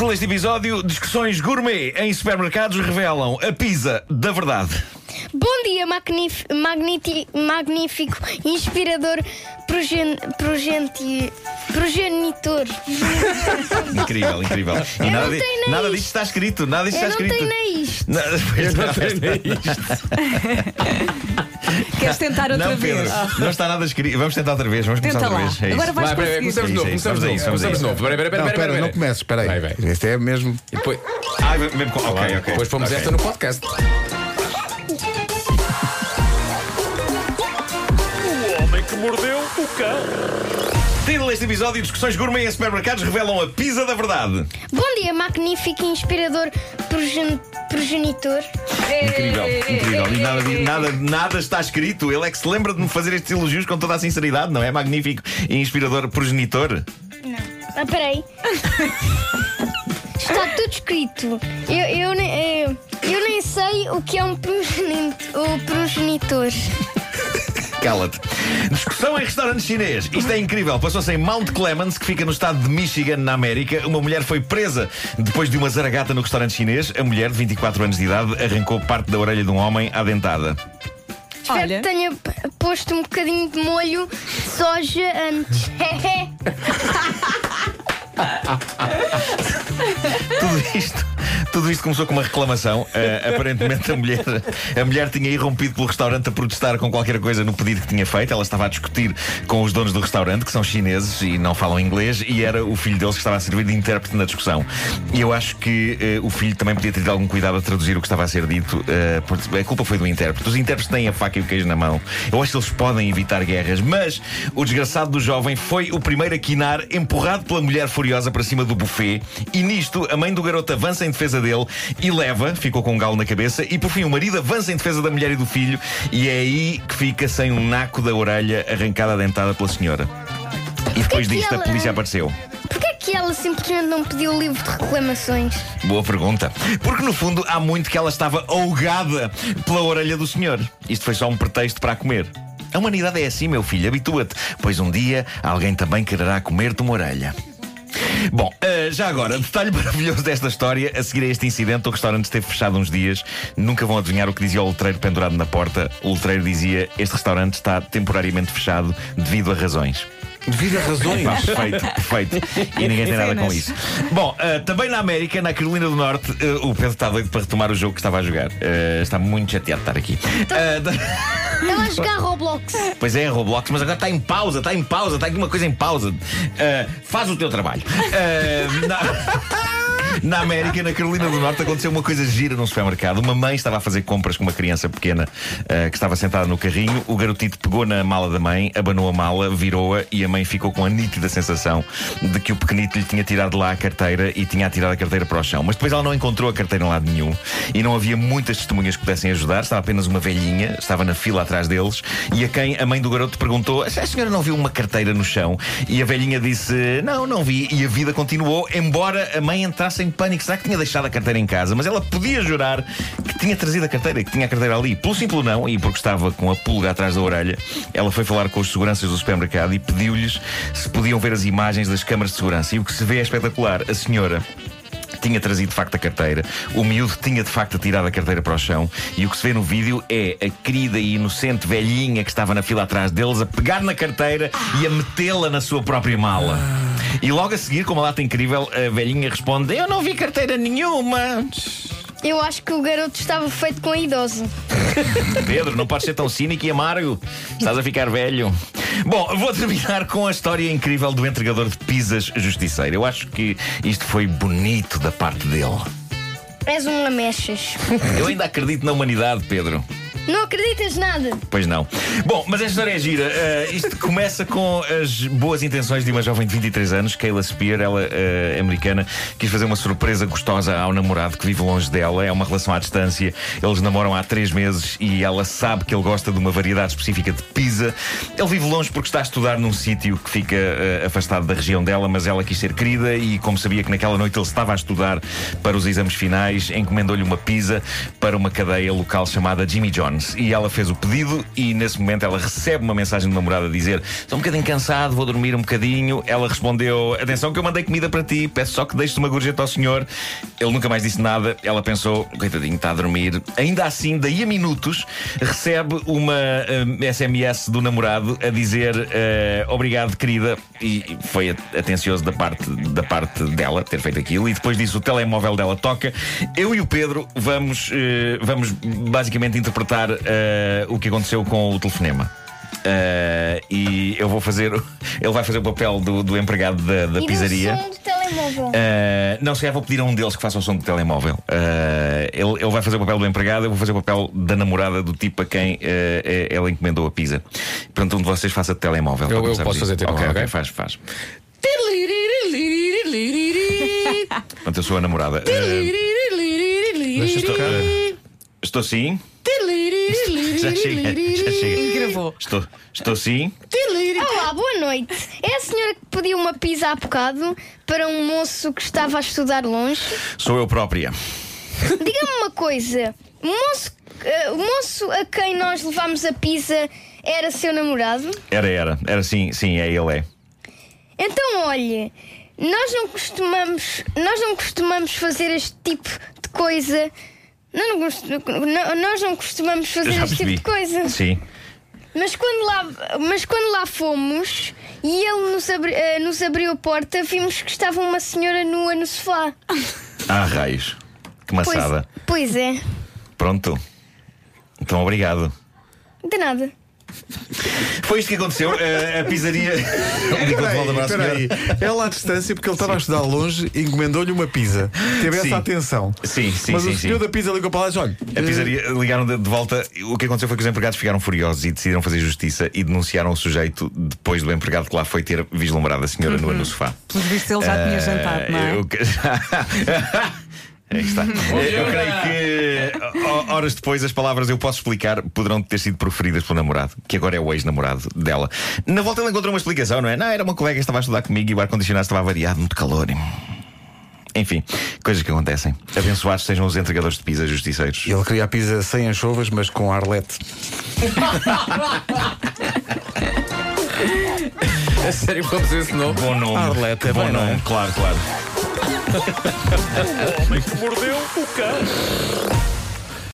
Título deste episódio: Discussões gourmet em supermercados revelam a pizza da verdade. Bom dia, magnífico, inspirador, progen, progenti- progenitor. Incrível, incrível. E Eu nada, não tenho nem nada isto. disto está escrito. Nada disto Eu está não escrito. tenho nem isto. Não, pois não. Queres tentar outra Não, Pedro, vez? não está nada escrito. Vamos tentar outra vez. Vamos começar Tenta outra lá. vez. É Agora isso. vais Vai, peraí, começamos de novo, É isso, começamos de é novo, isso, vamos a começamos de isso. novo. Peraí, peraí, Não, peraí, pera, peraí. não comeces, espera aí. Vai, vai. Este é mesmo. E depois, Ah, mesmo com... Ok, ok. depois pomos esta no podcast. Cão. Título deste episódio: Discussões gourmet em supermercados revelam a pizza da verdade. Bom dia, magnífico, inspirador, progen, progenitor. Incrível, incrível. E nada, nada, nada está escrito. Ele é que se lembra de me fazer estes elogios com toda a sinceridade, não é? Magnífico e inspirador progenitor. Ah, peraí. Está tudo escrito. Eu, eu, nem- eu, eu nem sei o que é um progeni- o progenitor. Cala-te. Discussão em restaurante chinês. Isto é incrível. Passou-se em Mount Clemens, que fica no estado de Michigan, na América. Uma mulher foi presa depois de uma zaragata no restaurante chinês. A mulher, de 24 anos de idade, arrancou parte da orelha de um homem à dentada. Espero Olha. que tenha posto um bocadinho de molho de soja antes. Tudo isto, tudo isto começou com uma reclamação. Uh, aparentemente a mulher, a mulher tinha irrompido pelo restaurante a protestar com qualquer coisa no pedido que tinha feito. Ela estava a discutir com os donos do restaurante, que são chineses e não falam inglês, e era o filho deles que estava a servir de intérprete na discussão. E eu acho que uh, o filho também podia ter tido algum cuidado a traduzir o que estava a ser dito. uh, a culpa foi do intérprete. Os intérpretes têm a faca e o queijo na mão. Eu acho que eles podem evitar guerras, mas o desgraçado do jovem foi o primeiro a quinar, empurrado pela mulher furiosa para cima do buffet, e nisto a mãe do garoto avança em defesa dele e leva, ficou com um galo na cabeça, e por fim o marido avança em defesa da mulher e do filho, e é aí que fica sem um naco da orelha arrancada dentada pela senhora. E depois que disto a ela- polícia apareceu. Porquê que ela simplesmente não pediu o livro de reclamações? Boa pergunta. Porque no fundo há muito que ela estava ahogada pela orelha do senhor. Isto foi só um pretexto para a comer. A humanidade é assim, meu filho, habitua-te, pois um dia alguém também quererá comer-te uma orelha. Bom, eh, já agora, detalhe maravilhoso desta história. A seguir a este incidente, o restaurante esteve fechado uns dias. Nunca vão adivinhar o que dizia o letreiro pendurado na porta. O letreiro dizia: Este restaurante está temporariamente fechado devido a razões. Devido a razões. Pá, perfeito, perfeito. E ninguém tem nada com isso. Bom, eh, também na América, na Carolina do Norte, eh, o Pedro está doido para retomar o jogo que estava a jogar. Eh, está muito chateado de estar aqui. Da- Ela a jogar Roblox. Pois é, Roblox, mas agora está em pausa, está em pausa, está aqui uma coisa em pausa. Faz o teu trabalho. Na... Na América, na Carolina do Norte, aconteceu uma coisa gira num supermercado. Uma mãe estava a fazer compras com uma criança pequena eh, que estava sentada no carrinho. O garotito pegou na mala da mãe, abanou a mala, virou-a e a mãe ficou com a nítida sensação de que o pequenito lhe tinha tirado lá a carteira e tinha atirado a carteira para o chão. Mas depois ela não encontrou a carteira em lado nenhum e não havia muitas testemunhas que pudessem ajudar. Estava apenas uma velhinha, estava na fila atrás deles e a quem a mãe do garoto perguntou: A senhora não viu uma carteira no chão? E a velhinha disse: Não, não vi. E a vida continuou, embora a mãe entrasse em pânico. Será que tinha deixado a carteira em casa? Mas ela podia jurar que tinha trazido a carteira, que tinha a carteira ali. Pelo simples não, e porque estava com a pulga atrás da orelha, ela foi falar com os seguranças do supermercado e pediu-lhes se podiam ver as imagens das câmaras de segurança. E o que se vê é espetacular. A senhora tinha trazido de facto a carteira, o miúdo tinha de facto tirado a carteira para o chão e o que se vê no vídeo é a querida e inocente velhinha que estava na fila atrás deles a pegar na carteira e a metê-la na sua própria mala. E logo a seguir, com uma lata incrível, a velhinha responde: Eu não vi carteira nenhuma. Eu acho que o garoto estava feito com a idosa. Pedro, não podes ser tão cínico e amargo. Estás a ficar velho. Bom, vou terminar com a história incrível do entregador de pizzas justiceiro. Eu acho que isto foi bonito da parte dele. És um lamechas. Eu ainda acredito na humanidade, Pedro. Não acreditas nada. Pois não. Bom, mas esta história é gira. Uh, isto começa com as boas intenções de uma jovem de 23 anos, Kayla Spear, ela uh, americana, quis fazer uma surpresa gostosa ao namorado que vive longe dela. É uma relação à distância. Eles namoram há três meses e ela sabe que ele gosta de uma variedade específica de pizza. Ele vive longe porque está a estudar num sítio que fica uh, afastado da região dela, mas ela quis ser querida e, como sabia que naquela noite ele estava a estudar para os exames finais, encomendou-lhe uma pizza para uma cadeia local chamada Jimmy John's. E ela fez o pedido e nesse momento ela recebe uma mensagem do namorado a dizer: Estou um bocadinho cansado, vou dormir um bocadinho. Ela respondeu: Atenção, que eu mandei comida para ti, peço só que deixes uma gorjeta ao senhor. Ele nunca mais disse nada. Ela pensou: Coitadinho, está a dormir. Ainda assim, daí a minutos, recebe uma eh, SMS do namorado a dizer: eh, Obrigado, querida. E foi atencioso da parte, da parte dela ter feito aquilo. E depois disso, o telemóvel dela toca. Eu e o Pedro vamos, eh, vamos basicamente interpretar eh, o que aconteceu com o telefonema. Eh, e eu vou fazer. Ele vai fazer o papel do, do empregado da, da E pizzaria. do som do telemóvel. Uh, não, se calhar vou pedir a um deles que faça o som do telemóvel. Uh, ele, ele vai fazer o papel do empregado, eu vou fazer o papel da namorada do tipo a quem uh, ela encomendou a pizza. Portanto, um de vocês faça de telemóvel. Eu- para eu posso fazer telemóvel, Ok, ok, ok? faz, faz. Portanto, eu sou a namorada. Uh, estou, uh, estou sim. Já chega, já chega. Gravou. Estou, estou sim. Olá, boa noite. É a senhora que pediu uma pizza há bocado para um moço que estava a estudar longe? Sou eu própria. Diga-me uma coisa: o moço, moço a quem nós levámos a pizza era seu namorado? Era, era. Era sim, sim, é ele é. Então, olhe, nós não costumamos, nós não costumamos fazer este tipo de coisa. Nós não, cost- não- nós não costumamos fazer já este tipo percebi. de coisa. Sim. Mas quando lá, mas quando lá fomos e ele nos, abri- eh, nos abriu a porta, vimos que estava uma senhora nua no sofá. Ah, raios. Que Pois, maçada. pois é, Pronto. Então, obrigado. de nada. Foi isto que aconteceu. Eh, a pizzaria. Ligou de volta para a Espera aí, senhora. ela à distância, porque ele estava a estudar longe, encomendou-lhe uma pizza. Teve Sim. essa atenção. Sim, sim, Mas sim, o senhor sim. da pizza ligou para lá e disse: olha, A pizzaria ligaram de, de volta. O que aconteceu foi que os empregados ficaram furiosos e decidiram fazer justiça e denunciaram o sujeito depois do empregado que lá foi ter vislumbrado a senhora nua no sofá. Pelos vistos ele já tinha Eh, jantado, não é? eu- Aí está. Eu creio que ho- horas depois as palavras eu posso explicar poderão ter sido proferidas pelo namorado, que agora é o ex-namorado dela. Na volta ele encontrou uma explicação, não é? Não, era uma colega que estava a estudar comigo e o ar-condicionado estava variado, muito calor. Enfim, coisas que acontecem. Abençoados sejam os entregadores de pizza justiceiros. ele queria a pizza sem anchovas, mas com arlete. É sério, vamos esse nome. Bom nome. Arlete, é Bom bem, não é? nome, claro, claro. O homem que mordeu o cão.